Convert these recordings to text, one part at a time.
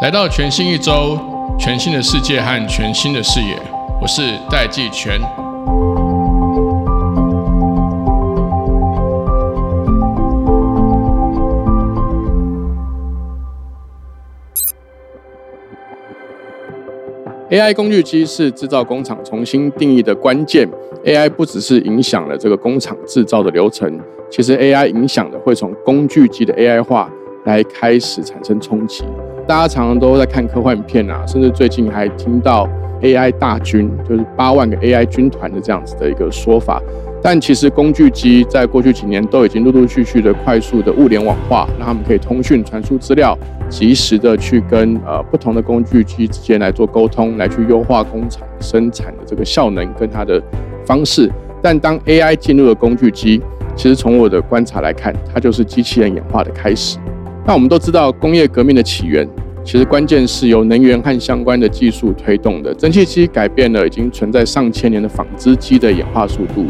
来到全新一周，全新的世界和全新的视野，我是戴季全。AI 工具机是制造工厂重新定义的关键。AI 不只是影响了这个工厂制造的流程，其实 AI 影响的会从工具机的 AI 化来开始产生冲击。大家常常都在看科幻片啊，甚至最近还听到 AI 大军，就是八万个 AI 军团的这样子的一个说法。但其实工具机在过去几年都已经陆陆续续的快速的物联网化，让他们可以通讯、传输资料，及时的去跟呃不同的工具机之间来做沟通，来去优化工厂生产的这个效能跟它的方式。但当 AI 进入了工具机，其实从我的观察来看，它就是机器人演化的开始。那我们都知道工业革命的起源，其实关键是由能源和相关的技术推动的。蒸汽机改变了已经存在上千年的纺织机的演化速度。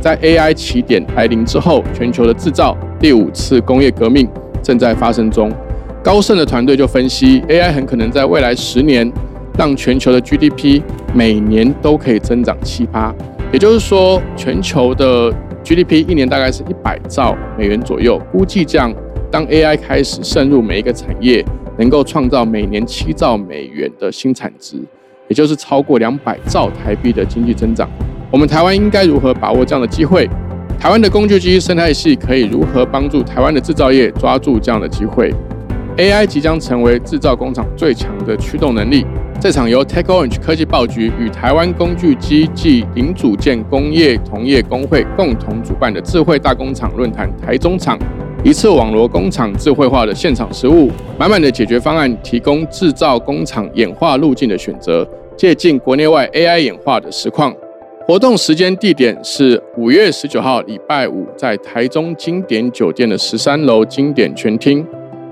在 AI 起点来临之后，全球的制造第五次工业革命正在发生中。高盛的团队就分析，AI 很可能在未来十年让全球的 GDP 每年都可以增长七八，也就是说，全球的 GDP 一年大概是一百兆美元左右。估计这样，当 AI 开始渗入每一个产业，能够创造每年七兆美元的新产值，也就是超过两百兆台币的经济增长。我们台湾应该如何把握这样的机会？台湾的工具机生态系可以如何帮助台湾的制造业抓住这样的机会？AI 即将成为制造工厂最强的驱动能力。这场由 TechOrange 科技报局与台湾工具机暨零组件工业同业工会共同主办的智慧大工厂论坛台中场，一次网罗工厂智慧化的现场实务，满满的解决方案，提供制造工厂演化路径的选择，借鉴国内外 AI 演化的实况。活动时间地点是五月十九号礼拜五，在台中经典酒店的十三楼经典全厅。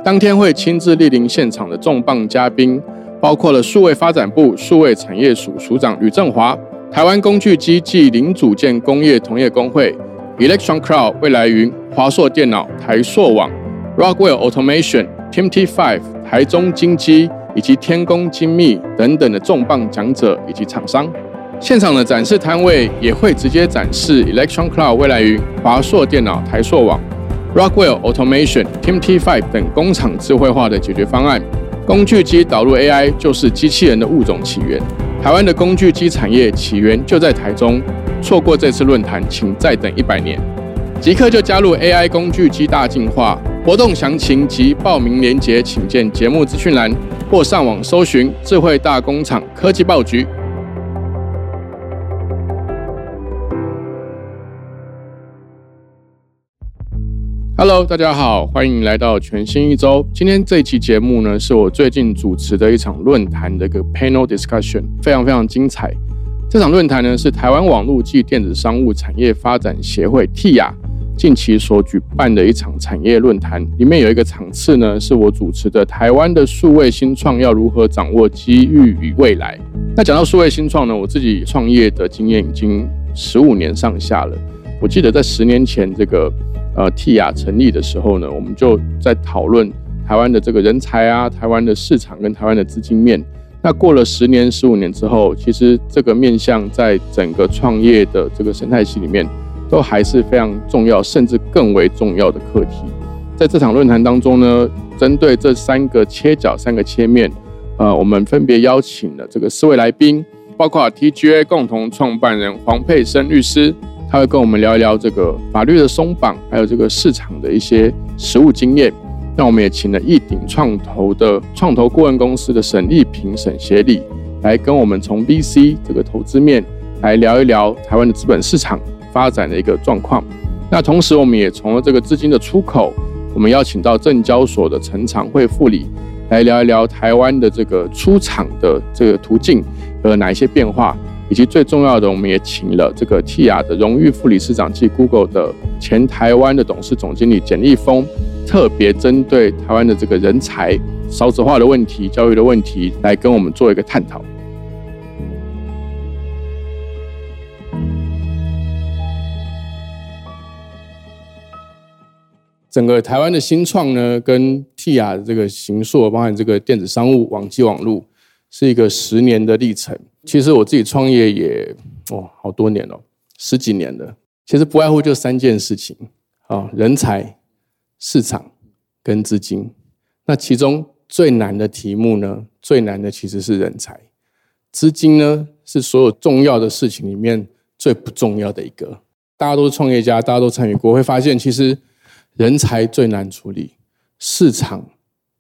当天会亲自莅临现场的重磅嘉宾，包括了数位发展部数位产业署署长吕正华、台湾工具机暨零组件工业同业工会、Electron Cloud 未来云、华硕电脑、台硕网、Rockwell Automation、Team T Five、台中精机以及天工精密等等的重磅讲者以及厂商。现场的展示摊位也会直接展示 Electron Cloud 未来云、华硕电脑、台硕网、Rockwell Automation、Team T5 等工厂智慧化的解决方案。工具机导入 AI 就是机器人的物种起源。台湾的工具机产业起源就在台中，错过这次论坛，请再等一百年。即刻就加入 AI 工具机大进化活动详情及报名链接，请见节目资讯栏或上网搜寻智慧大工厂科技报局。Hello，大家好，欢迎来到全新一周。今天这期节目呢，是我最近主持的一场论坛的一个 panel discussion，非常非常精彩。这场论坛呢，是台湾网络暨电子商务产业发展协会 TIA 近期所举办的一场产业论坛。里面有一个场次呢，是我主持的台湾的数位新创要如何掌握机遇与未来。那讲到数位新创呢，我自己创业的经验已经十五年上下了。我记得在十年前这个。呃，T 雅成立的时候呢，我们就在讨论台湾的这个人才啊，台湾的市场跟台湾的资金面。那过了十年、十五年之后，其实这个面向在整个创业的这个生态系里面，都还是非常重要，甚至更为重要的课题。在这场论坛当中呢，针对这三个切角、三个切面，呃，我们分别邀请了这个四位来宾，包括 TGA 共同创办人黄佩生律师。他会跟我们聊一聊这个法律的松绑，还有这个市场的一些实务经验。那我们也请了一鼎创投的创投顾问公司的沈丽萍沈协理来跟我们从 VC 这个投资面来聊一聊台湾的资本市场发展的一个状况。那同时，我们也从了这个资金的出口，我们邀请到证交所的陈长会副理来聊一聊台湾的这个出厂的这个途径有哪一些变化。以及最重要的，我们也请了这个 TIA 的荣誉副理事长，即 Google 的前台湾的董事总经理简立峰，特别针对台湾的这个人才少子化的问题、教育的问题，来跟我们做一个探讨。整个台湾的新创呢，跟 TIA 的这个行硕，包含这个电子商务、网际网络。是一个十年的历程。其实我自己创业也哦好多年了，十几年了。其实不外乎就三件事情啊：人才、市场跟资金。那其中最难的题目呢，最难的其实是人才，资金呢是所有重要的事情里面最不重要的一个。大家都是创业家，大家都参与过，会发现其实。人才最难处理，市场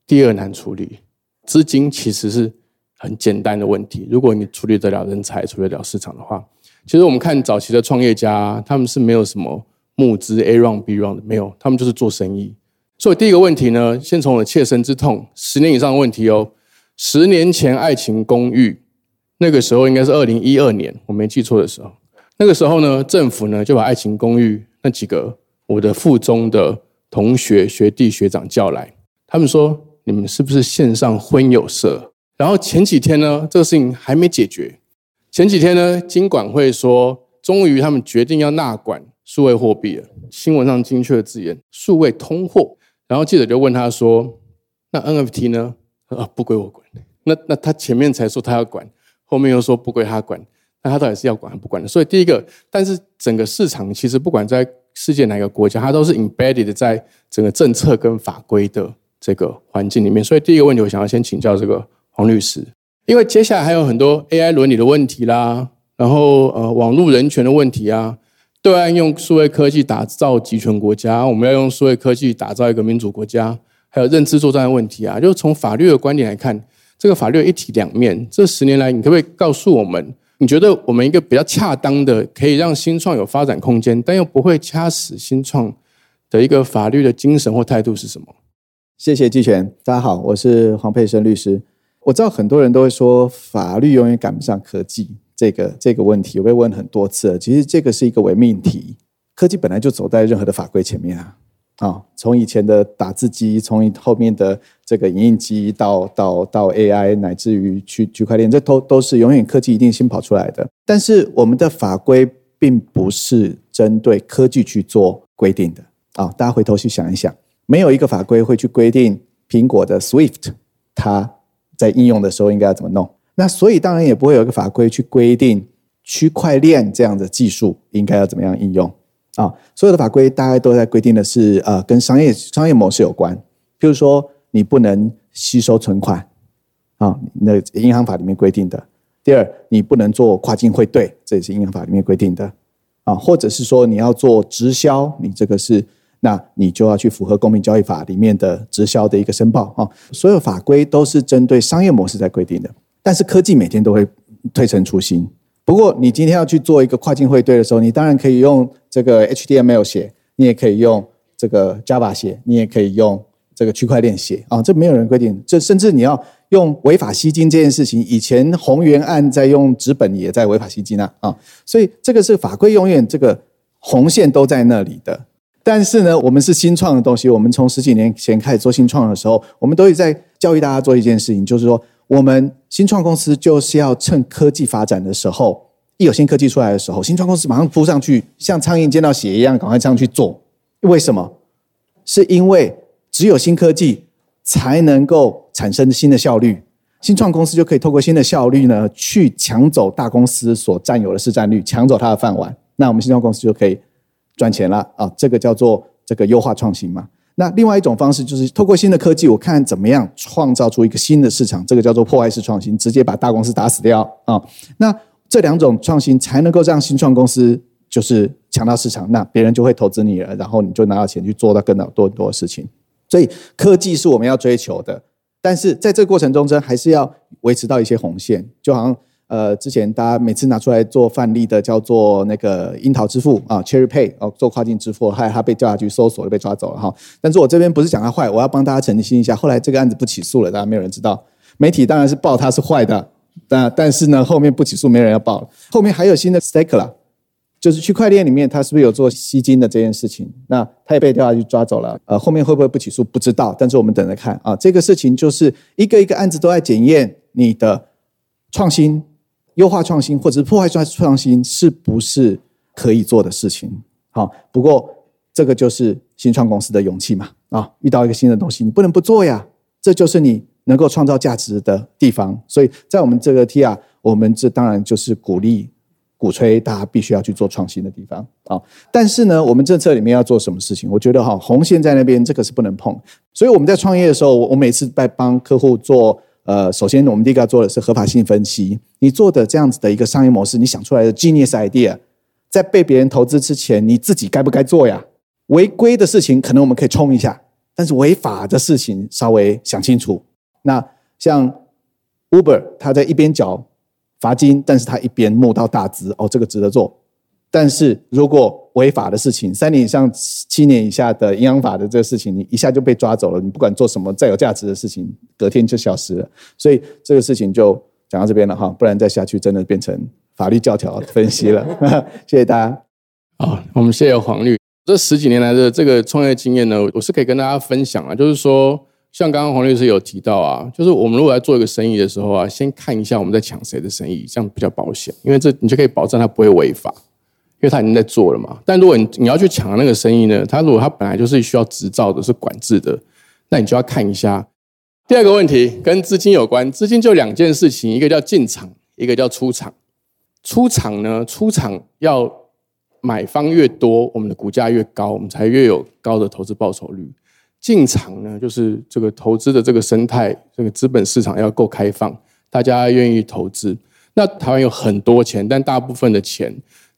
第二难处理，资金其实是很简单的问题。如果你处理得了人才，处理得了市场的话，其实我们看早期的创业家，他们是没有什么募资 A round B round 的，没有，他们就是做生意。所以第一个问题呢，先从我的切身之痛，十年以上的问题哦。十年前《爱情公寓》那个时候应该是二零一二年，我没记错的时候，那个时候呢，政府呢就把《爱情公寓》那几个。我的附中的同学、学弟、学长叫来，他们说：“你们是不是线上婚友社？”然后前几天呢，这个事情还没解决。前几天呢，金管会说，终于他们决定要纳管数位货币了。新闻上精确的字眼“数位通货”。然后记者就问他说：“那 NFT 呢？”啊，不归我管。那那他前面才说他要管，后面又说不归他管。那他到底是要管还不管的？所以第一个，但是整个市场其实不管在世界哪个国家，它都是 embedded 在整个政策跟法规的这个环境里面。所以第一个问题，我想要先请教这个黄律师，因为接下来还有很多 AI 伦理的问题啦，然后呃网络人权的问题啊，对岸用数位科技打造集权国家，我们要用数位科技打造一个民主国家，还有认知作战的问题啊，就从法律的观点来看，这个法律一体两面。这十年来，你可不可以告诉我们？你觉得我们一个比较恰当的，可以让新创有发展空间，但又不会掐死新创的一个法律的精神或态度是什么？谢谢季全，大家好，我是黄佩生律师。我知道很多人都会说法律永远赶不上科技，这个这个问题我被问很多次了。其实这个是一个伪命题，科技本来就走在任何的法规前面啊。啊，从以前的打字机，从后面的这个影印机，到到到 AI，乃至于区区块链，这都都是永远科技一定先跑出来的。但是我们的法规并不是针对科技去做规定的啊！大家回头去想一想，没有一个法规会去规定苹果的 Swift 它在应用的时候应该要怎么弄。那所以当然也不会有一个法规去规定区块链这样的技术应该要怎么样应用。啊，所有的法规大概都在规定的是，呃，跟商业商业模式有关。譬如说，你不能吸收存款，啊，那银行法里面规定的。第二，你不能做跨境汇兑，这也是银行法里面规定的。啊，或者是说你要做直销，你这个是，那你就要去符合公平交易法里面的直销的一个申报。啊，所有法规都是针对商业模式在规定的。但是科技每天都会推陈出新。不过，你今天要去做一个跨境汇兑的时候，你当然可以用这个 HTML 写，你也可以用这个 Java 写，你也可以用这个区块链写啊。这没有人规定，这甚至你要用违法吸金这件事情，以前宏源案在用纸本也在违法吸金啊啊。所以这个是法规永远这个红线都在那里的。但是呢，我们是新创的东西，我们从十几年前开始做新创的时候，我们都会在教育大家做一件事情，就是说。我们新创公司就是要趁科技发展的时候，一有新科技出来的时候，新创公司马上扑上去，像苍蝇见到血一样，赶快上去做。为什么？是因为只有新科技才能够产生新的效率，新创公司就可以透过新的效率呢，去抢走大公司所占有的市占率，抢走它的饭碗。那我们新创公司就可以赚钱了啊！这个叫做这个优化创新嘛。那另外一种方式就是透过新的科技，我看怎么样创造出一个新的市场，这个叫做破坏式创新，直接把大公司打死掉啊。那这两种创新才能够让新创公司就是抢到市场，那别人就会投资你了，然后你就拿到钱去做到更多很多的事情。所以科技是我们要追求的，但是在这个过程中，真还是要维持到一些红线，就好像。呃，之前大家每次拿出来做范例的叫做那个樱桃支付啊，Cherry Pay 哦，做跨境支付，害他被调查局搜索了，被抓走了哈。但是我这边不是讲他坏，我要帮大家澄清一下。后来这个案子不起诉了，大家没有人知道。媒体当然是报他是坏的，但但是呢，后面不起诉，没人要报了。后面还有新的 Stake 了，就是区块链里面他是不是有做吸金的这件事情？那他也被调查局抓走了。呃，后面会不会不起诉？不知道。但是我们等着看啊。这个事情就是一个一个案子都在检验你的创新。优化创新或者是破坏创创新是不是可以做的事情？好，不过这个就是新创公司的勇气嘛。啊，遇到一个新的东西，你不能不做呀，这就是你能够创造价值的地方。所以在我们这个 T R，我们这当然就是鼓励、鼓吹大家必须要去做创新的地方啊。但是呢，我们政策里面要做什么事情？我觉得哈，红线在那边，这个是不能碰。所以我们在创业的时候，我每次在帮客户做。呃，首先我们第一个要做的是合法性分析。你做的这样子的一个商业模式，你想出来的 genius idea，在被别人投资之前，你自己该不该做呀？违规的事情可能我们可以冲一下，但是违法的事情稍微想清楚。那像 Uber，他在一边缴罚金，但是他一边募到大资，哦，这个值得做。但是如果违法的事情，三年以上七年以下的营养法的这个事情，你一下就被抓走了。你不管做什么再有价值的事情，隔天就消失了。所以这个事情就讲到这边了哈，不然再下去真的变成法律教条分析了。谢谢大家。好，我们谢谢黄律。这十几年来的这个创业经验呢，我是可以跟大家分享啊。就是说，像刚刚黄律师有提到啊，就是我们如果要做一个生意的时候啊，先看一下我们在抢谁的生意，这样比较保险，因为这你就可以保证他不会违法。因为他已经在做了嘛，但如果你你要去抢那个生意呢，他如果他本来就是需要执照的，是管制的，那你就要看一下。第二个问题跟资金有关，资金就两件事情，一个叫进场，一个叫出场。出场呢，出场要买方越多，我们的股价越高，我们才越有高的投资报酬率。进场呢，就是这个投资的这个生态，这个资本市场要够开放，大家愿意投资。那台湾有很多钱，但大部分的钱。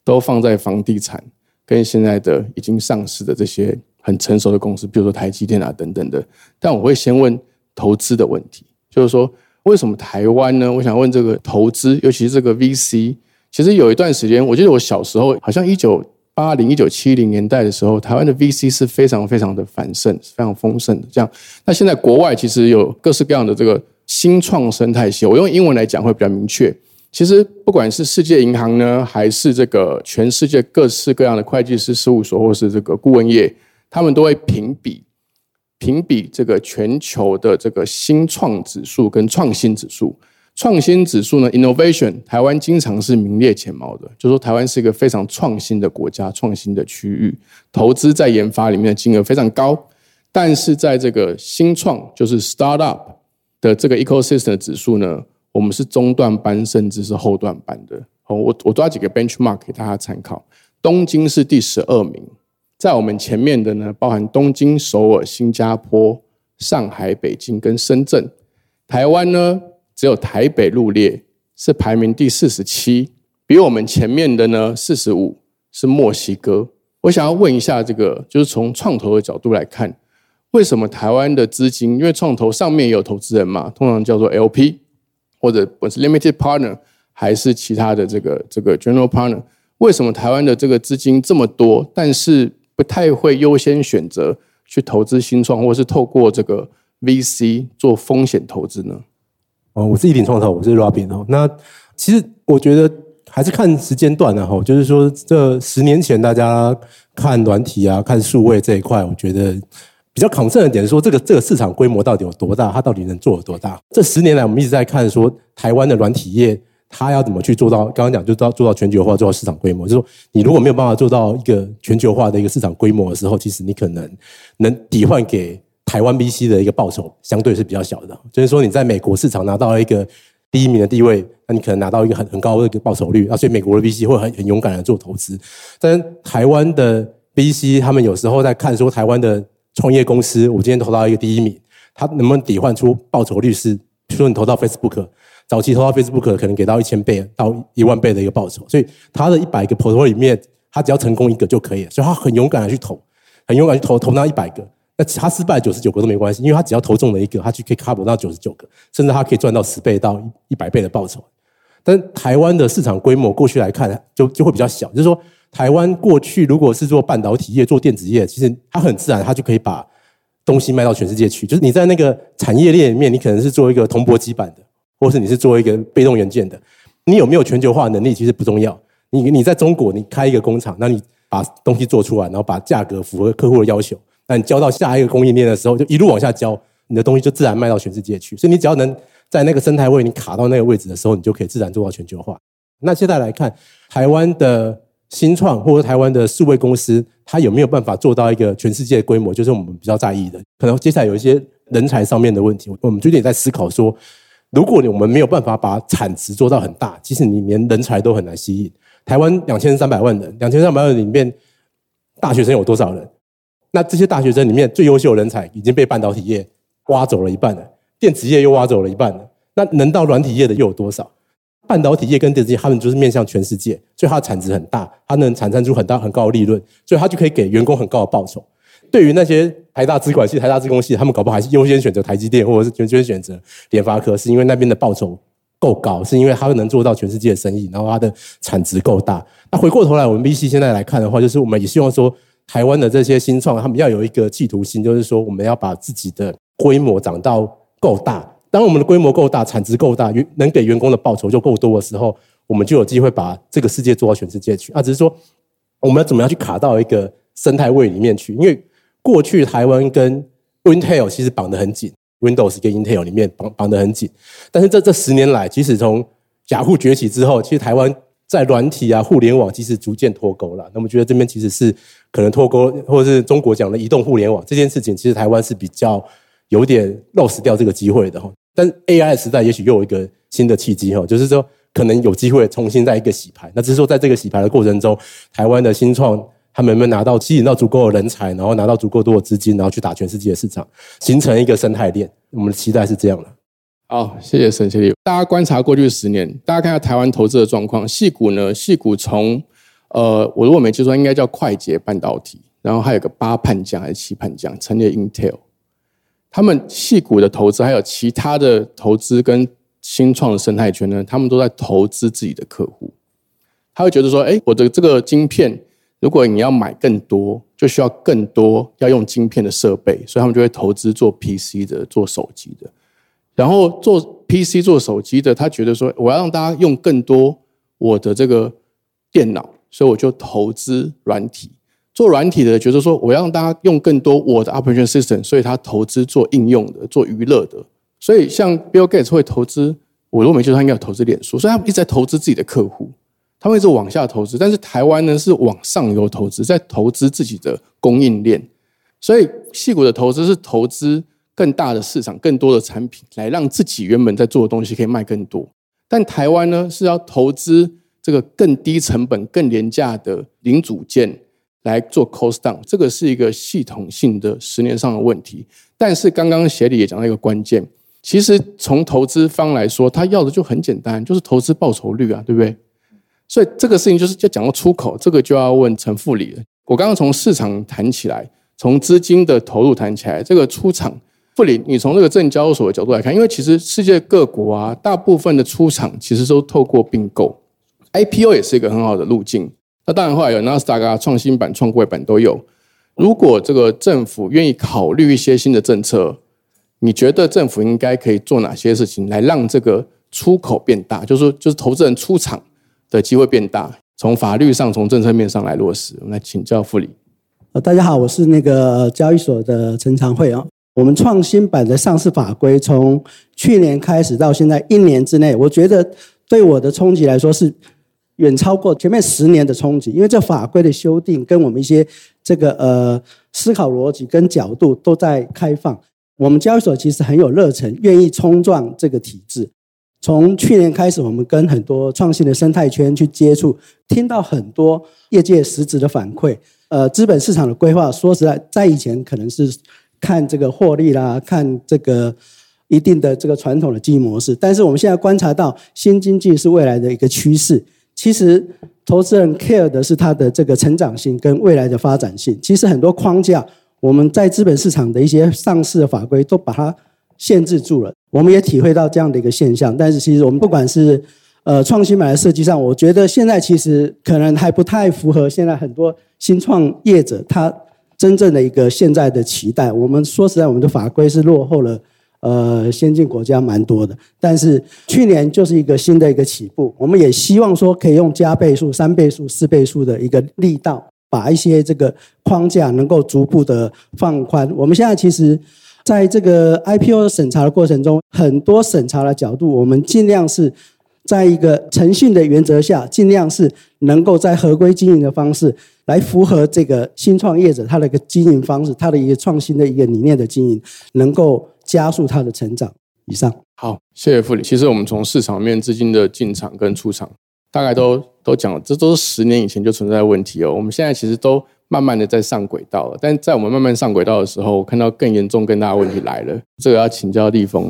都放在房地产跟现在的已经上市的这些很成熟的公司，比如说台积电啊等等的。但我会先问投资的问题，就是说为什么台湾呢？我想问这个投资，尤其是这个 VC。其实有一段时间，我记得我小时候，好像一九八零、一九七零年代的时候，台湾的 VC 是非常非常的繁盛、非常丰盛的。这样，那现在国外其实有各式各样的这个新创生态系，我用英文来讲会比较明确。其实不管是世界银行呢，还是这个全世界各式各样的会计师事务所，或是这个顾问业，他们都会评比评比这个全球的这个新创指数跟创新指数。创新指数呢，innovation，台湾经常是名列前茅的，就说台湾是一个非常创新的国家，创新的区域，投资在研发里面的金额非常高。但是在这个新创，就是 startup 的这个 ecosystem 指数呢？我们是中段班，甚至是后段班的。哦，我我抓几个 benchmark 给大家参考。东京是第十二名，在我们前面的呢，包含东京、首尔、新加坡、上海、北京跟深圳。台湾呢，只有台北入列，是排名第四十七，比我们前面的呢四十五是墨西哥。我想要问一下，这个就是从创投的角度来看，为什么台湾的资金，因为创投上面也有投资人嘛，通常叫做 LP。或者我是 limited partner 还是其他的这个这个 general partner？为什么台湾的这个资金这么多，但是不太会优先选择去投资新创，或是透过这个 VC 做风险投资呢？哦，我是一点创投，我是 Robin 哦。那其实我觉得还是看时间段的哈，就是说这十年前大家看软体啊，看数位这一块，我觉得。比较抗胜的点是说，这个这个市场规模到底有多大？它到底能做有多大？这十年来，我们一直在看说，台湾的软体业它要怎么去做到？刚刚讲就到做到全球化，做到市场规模。就是说，你如果没有办法做到一个全球化的一个市场规模的时候，其实你可能能抵换给台湾 VC 的一个报酬，相对是比较小的。就是说，你在美国市场拿到一个第一名的地位，那你可能拿到一个很很高的一个报酬率啊，所以美国的 VC 会很很勇敢的做投资。但台湾的 VC 他们有时候在看说，台湾的创业公司，我今天投到一个第一名，他能不能抵换出报酬率是？比如说你投到 Facebook，早期投到 Facebook 可能给到一千倍到一万倍的一个报酬，所以他的一百个 portfolio 里面，他只要成功一个就可以了，所以他很勇敢的去投，很勇敢去投投那一百个，那他失败九十九个都没关系，因为他只要投中了一个，他就可以 cover 到九十九个，甚至他可以赚到十倍到一百倍的报酬。但台湾的市场规模过去来看，就就会比较小，就是说。台湾过去如果是做半导体业、做电子业，其实它很自然，它就可以把东西卖到全世界去。就是你在那个产业链里面，你可能是做一个铜箔基板的，或是你是做一个被动元件的，你有没有全球化能力其实不重要。你你在中国，你开一个工厂，那你把东西做出来，然后把价格符合客户的要求，那你交到下一个供应链的时候，就一路往下交，你的东西就自然卖到全世界去。所以你只要能在那个生态位你卡到那个位置的时候，你就可以自然做到全球化。那现在来看，台湾的。新创或者台湾的数位公司，它有没有办法做到一个全世界规模，就是我们比较在意的。可能接下来有一些人才上面的问题，我们最近也在思考说，如果我们没有办法把产值做到很大，其实你连人才都很难吸引。台湾两千三百万人，两千三百万人里面，大学生有多少人？那这些大学生里面最优秀的人才已经被半导体业挖走了一半了，电子业又挖走了一半了。那能到软体业的又有多少？半导体业跟电子业，他们就是面向全世界，所以它的产值很大，它能产生出很大很高的利润，所以它就可以给员工很高的报酬。对于那些台大资管系、台大资工系，他们搞不好还是优先选择台积电，或者是优先选择联发科，是因为那边的报酬够高，是因为它能做到全世界的生意，然后它的产值够大。那回过头来，我们 VC 现在来看的话，就是我们也希望说，台湾的这些新创，他们要有一个企图心，就是说我们要把自己的规模长到够大。当我们的规模够大、产值够大、能给员工的报酬就够多的时候，我们就有机会把这个世界做到全世界去。啊，只是说我们要怎么样去卡到一个生态位里面去？因为过去台湾跟 Intel 其实绑得很紧，Windows 跟 Intel 里面绑绑得很紧。但是这这十年来，即使从雅虎崛起之后，其实台湾在软体啊、互联网其实逐渐脱钩了。那么觉得这边其实是可能脱钩，或者是中国讲的移动互联网这件事情，其实台湾是比较有点漏死掉这个机会的哈。但 AI 时代也许又有一个新的契机哈，就是说可能有机会重新再一个洗牌。那只是说在这个洗牌的过程中，台湾的新创他们有没有拿到吸引到足够的人才，然后拿到足够多的资金，然后去打全世界的市场，形成一个生态链。我们的期待是这样的。好，谢谢沈协理。大家观察过去十年，大家看下台湾投资的状况。细股呢，细股从呃，我如果没记错，应该叫快捷半导体，然后还有个八判将还是七判将，成立 Intel。他们细股的投资，还有其他的投资跟新创的生态圈呢，他们都在投资自己的客户。他会觉得说，哎，我的这个晶片，如果你要买更多，就需要更多要用晶片的设备，所以他们就会投资做 PC 的、做手机的。然后做 PC、做手机的，他觉得说，我要让大家用更多我的这个电脑，所以我就投资软体。做软体的觉得说，我要让大家用更多我的 operation system，所以他投资做应用的、做娱乐的。所以像 Bill Gates 会投资，我如果没记错，他应该有投资脸书，所以他一直在投资自己的客户，他们一直往下投资。但是台湾呢是往上游投资，在投资自己的供应链。所以细股的投资是投资更大的市场、更多的产品，来让自己原本在做的东西可以卖更多。但台湾呢是要投资这个更低成本、更廉价的零组件。来做 cost down，这个是一个系统性的十年上的问题。但是刚刚协理也讲到一个关键，其实从投资方来说，他要的就很简单，就是投资报酬率啊，对不对？所以这个事情就是要讲到出口，这个就要问陈副理了。我刚刚从市场谈起来，从资金的投入谈起来，这个出场副理，你从这个证交所的角度来看，因为其实世界各国啊，大部分的出场其实都透过并购，IPO 也是一个很好的路径。那当然，后来有纳斯达克创新版、创贵版都有。如果这个政府愿意考虑一些新的政策，你觉得政府应该可以做哪些事情来让这个出口变大？就是说，就是投资人出场的机会变大。从法律上、从政策面上来落实。我们来请教副理。呃，大家好，我是那个交易所的陈长慧啊。我们创新版的上市法规从去年开始到现在一年之内，我觉得对我的冲击来说是。远超过前面十年的冲击，因为这法规的修订跟我们一些这个呃思考逻辑跟角度都在开放。我们交易所其实很有热忱，愿意冲撞这个体制。从去年开始，我们跟很多创新的生态圈去接触，听到很多业界实质的反馈。呃，资本市场的规划，说实在，在以前可能是看这个获利啦，看这个一定的这个传统的经营模式，但是我们现在观察到新经济是未来的一个趋势。其实，投资人 care 的是它的这个成长性跟未来的发展性。其实很多框架，我们在资本市场的一些上市的法规都把它限制住了。我们也体会到这样的一个现象。但是，其实我们不管是呃创新买的设计上，我觉得现在其实可能还不太符合现在很多新创业者他真正的一个现在的期待。我们说实在，我们的法规是落后了。呃，先进国家蛮多的，但是去年就是一个新的一个起步。我们也希望说，可以用加倍数、三倍数、四倍数的一个力道，把一些这个框架能够逐步的放宽。我们现在其实在这个 IPO 审查的过程中，很多审查的角度，我们尽量是在一个诚信的原则下，尽量是能够在合规经营的方式来符合这个新创业者他的一个经营方式，他的一个创新的一个理念的经营，能够加速它的成长。以上，好，谢谢傅理。其实我们从市场面资金的进场跟出场，大概都都讲了，这都是十年以前就存在的问题哦。我们现在其实都慢慢的在上轨道了，但在我们慢慢上轨道的时候，我看到更严重、更大的问题来了。这个要请教立峰。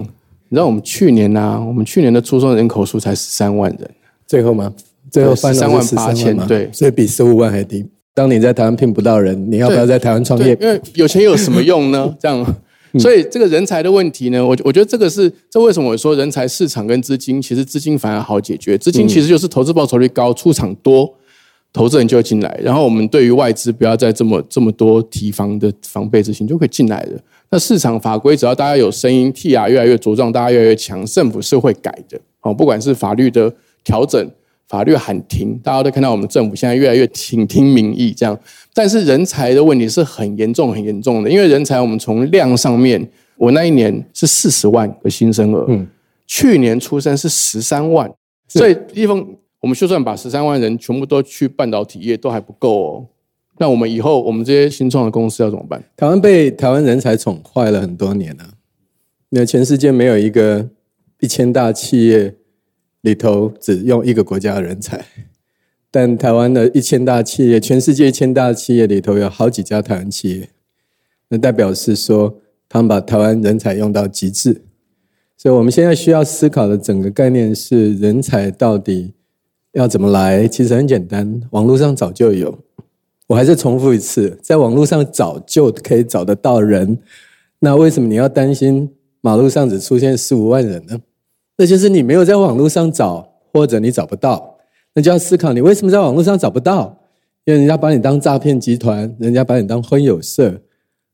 你知道我们去年呢、我们去年的出生人口数才十三万人，最后吗？最后翻13万到是13 8,000嘛对所以比十五万还低。当你在台湾聘不到人，你要不要在台湾创业，？因为有钱有什么用呢？这样，所以这个人才的问题呢，我我觉得这个是这为什么我说人才市场跟资金，其实资金反而好解决，资金其实就是投资报酬率高，出场多，投资人就会进来，然后我们对于外资不要再这么这么多提防的防备之心，就可以进来了。那市场法规只要大家有声音，T R 越来越茁壮，大家越来越强，政府是会改的。哦，不管是法律的调整，法律喊停，大家都看到我们政府现在越来越倾听民意，这样。但是人才的问题是很严重、很严重的，因为人才我们从量上面，我那一年是四十万个新生儿，嗯去年出生是十三万，所以一方我们就算把十三万人全部都去半导体业，都还不够哦。那我们以后我们这些新创的公司要怎么办？台湾被台湾人才宠坏了很多年了。那全世界没有一个一千大企业里头只用一个国家的人才，但台湾的一千大企业，全世界一千大企业里头有好几家台湾企业，那代表是说他们把台湾人才用到极致。所以我们现在需要思考的整个概念是人才到底要怎么来？其实很简单，网络上早就有。我还是重复一次，在网络上早就可以找得到人，那为什么你要担心马路上只出现四五万人呢？那就是你没有在网络上找，或者你找不到，那就要思考你为什么在网络上找不到，因为人家把你当诈骗集团，人家把你当婚友社。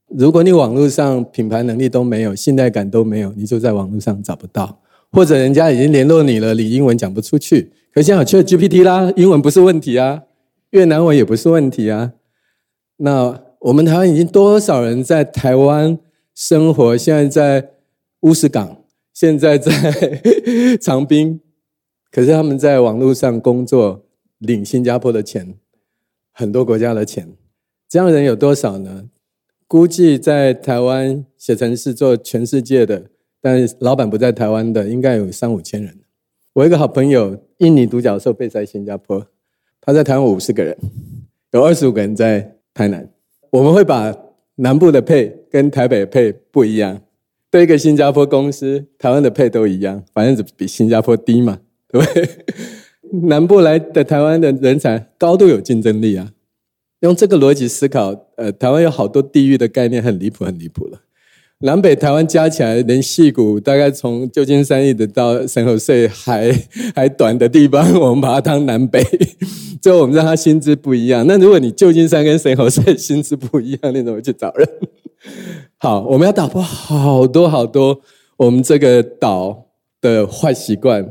如果你网络上品牌能力都没有，信赖感都没有，你就在网络上找不到，或者人家已经联络你了，你英文讲不出去，可现在有了 GPT 啦，英文不是问题啊。越南文也不是问题啊。那我们台湾已经多少人在台湾生活？现在在乌石港，现在在 长滨，可是他们在网络上工作，领新加坡的钱，很多国家的钱，这样人有多少呢？估计在台湾写程式做全世界的，但老板不在台湾的，应该有三五千人。我一个好朋友，印尼独角兽被在新加坡。他在台湾五十个人，有二十五个人在台南。我们会把南部的配跟台北配不一样。对一个新加坡公司，台湾的配都一样，反正比新加坡低嘛，对不对？南部来的台湾的人才高度有竞争力啊。用这个逻辑思考，呃，台湾有好多地域的概念很离谱，很离谱了。南北台湾加起来，连戏谷大概从旧金山一直到神河税还 还短的地方，我们把它当南北。最后我们让他薪资不一样。那如果你旧金山跟神河税薪资不一样，你怎么去找人？好，我们要打破好多好多我们这个岛的坏习惯，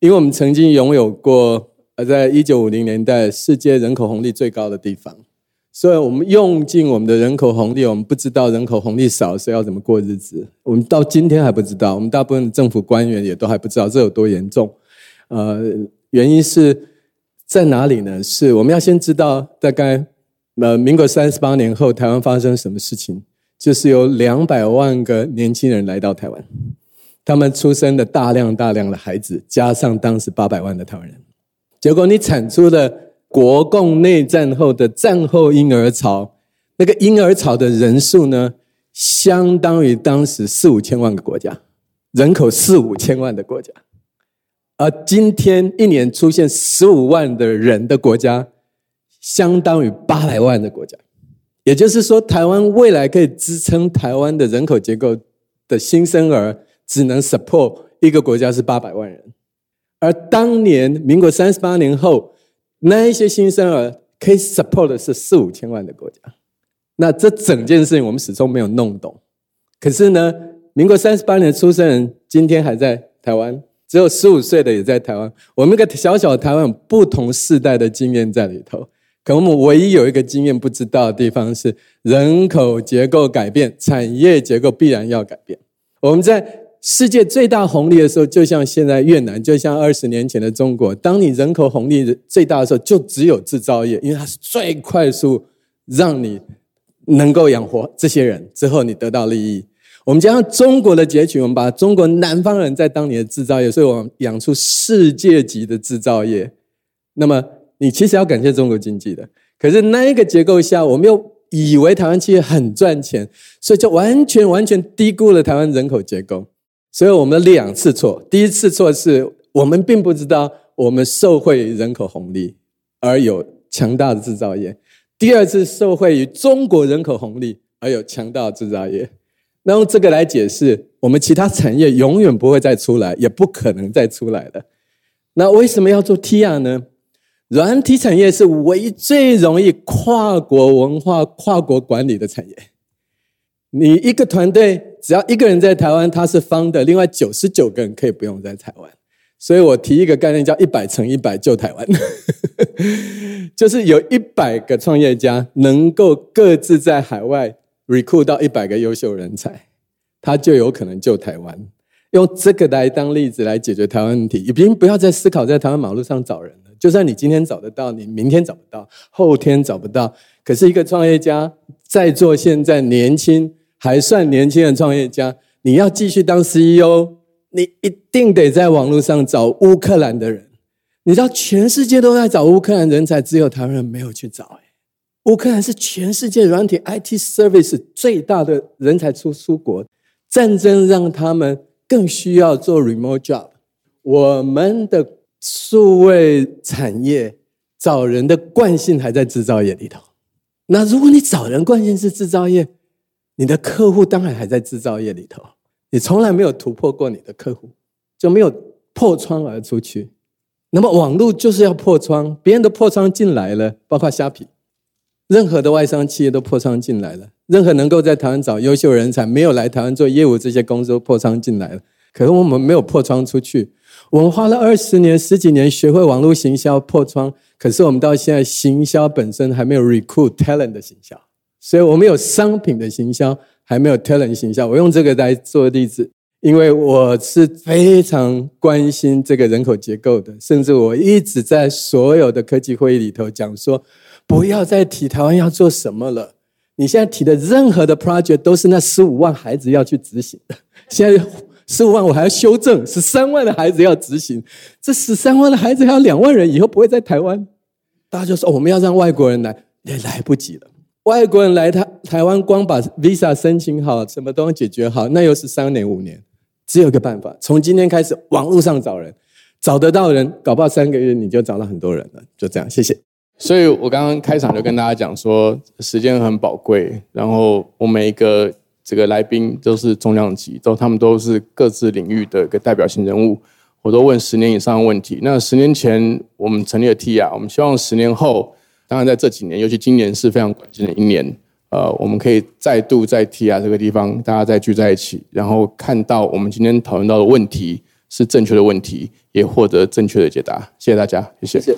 因为我们曾经拥有过呃，在一九五零年代世界人口红利最高的地方。所以我们用尽我们的人口红利，我们不知道人口红利少，所以要怎么过日子？我们到今天还不知道，我们大部分的政府官员也都还不知道这有多严重。呃，原因是在哪里呢？是我们要先知道大概呃，民国三十八年后台湾发生什么事情，就是有两百万个年轻人来到台湾，他们出生的大量大量的孩子，加上当时八百万的台湾人，结果你产出的。国共内战后的战后婴儿潮，那个婴儿潮的人数呢，相当于当时四五千万个国家人口四五千万的国家，而今天一年出现十五万的人的国家，相当于八百万的国家。也就是说，台湾未来可以支撑台湾的人口结构的新生儿，只能 support 一个国家是八百万人，而当年民国三十八年后。那一些新生儿可以 support 的是四五千万的国家，那这整件事情我们始终没有弄懂。可是呢，民国三十八年出生人今天还在台湾，只有十五岁的也在台湾。我们一个小小的台湾，不同世代的经验在里头。可我们唯一有一个经验不知道的地方是，人口结构改变，产业结构必然要改变。我们在世界最大红利的时候，就像现在越南，就像二十年前的中国。当你人口红利最大的时候，就只有制造业，因为它是最快速让你能够养活这些人，之后你得到利益。我们加上中国的崛起，我们把中国南方人在当年的制造业，所以我们养出世界级的制造业。那么你其实要感谢中国经济的，可是那一个结构下，我们又以为台湾企业很赚钱，所以就完全完全低估了台湾人口结构。所以我们两次错，第一次错是我们并不知道我们受惠人口红利而有强大的制造业；第二次受惠于中国人口红利而有强大制造业。那用这个来解释，我们其他产业永远不会再出来，也不可能再出来了。那为什么要做 TIA 呢？软体产业是唯一最容易跨国文化、跨国管理的产业。你一个团队只要一个人在台湾，他是方的，另外九十九个人可以不用在台湾。所以我提一个概念叫“一百乘一百救台湾”，就是有一百个创业家能够各自在海外。recruit 到一百个优秀人才，他就有可能救台湾。用这个来当例子来解决台湾问题，已经不要再思考在台湾马路上找人。就算你今天找得到，你明天找不到，后天找不到。可是一个创业家在做，现在年轻还算年轻的创业家，你要继续当 CEO，你一定得在网络上找乌克兰的人。你知道全世界都在找乌克兰人才，只有台湾人没有去找。乌克兰是全世界软体 IT service 最大的人才出出国，战争让他们更需要做 remote job。我们的数位产业找人的惯性还在制造业里头。那如果你找人惯性是制造业，你的客户当然还在制造业里头，你从来没有突破过你的客户，就没有破窗而出去。那么网络就是要破窗，别人的破窗进来了，包括虾皮。任何的外商企业都破窗进来了，任何能够在台湾找优秀人才没有来台湾做业务这些公司都破窗进来了。可是我们没有破窗出去，我们花了二十年、十几年学会网络行销破窗，可是我们到现在行销本身还没有 recruit talent 的行销，所以我们有商品的行销，还没有 talent 行销。我用这个来做例子，因为我是非常关心这个人口结构的，甚至我一直在所有的科技会议里头讲说。不要再提台湾要做什么了。你现在提的任何的 project 都是那十五万孩子要去执行的。现在十五万我还要修正，十三万的孩子要执行。这十三万的孩子还有两万人以后不会在台湾。大家就说我们要让外国人来，也来不及了。外国人来台台湾，光把 visa 申请好，什么都解决好，那又是三年五年。只有一个办法，从今天开始网络上找人，找得到人，搞不好三个月你就找到很多人了。就这样，谢谢。所以我刚刚开场就跟大家讲说，时间很宝贵，然后我每一个这个来宾都是重量级，都他们都是各自领域的一个代表性人物，我都问十年以上的问题。那十年前我们成立了 T 啊，我们希望十年后，当然在这几年，尤其今年是非常关键的一年，呃，我们可以再度在 T 啊这个地方，大家再聚在一起，然后看到我们今天讨论到的问题是正确的问题，也获得正确的解答。谢谢大家，谢谢。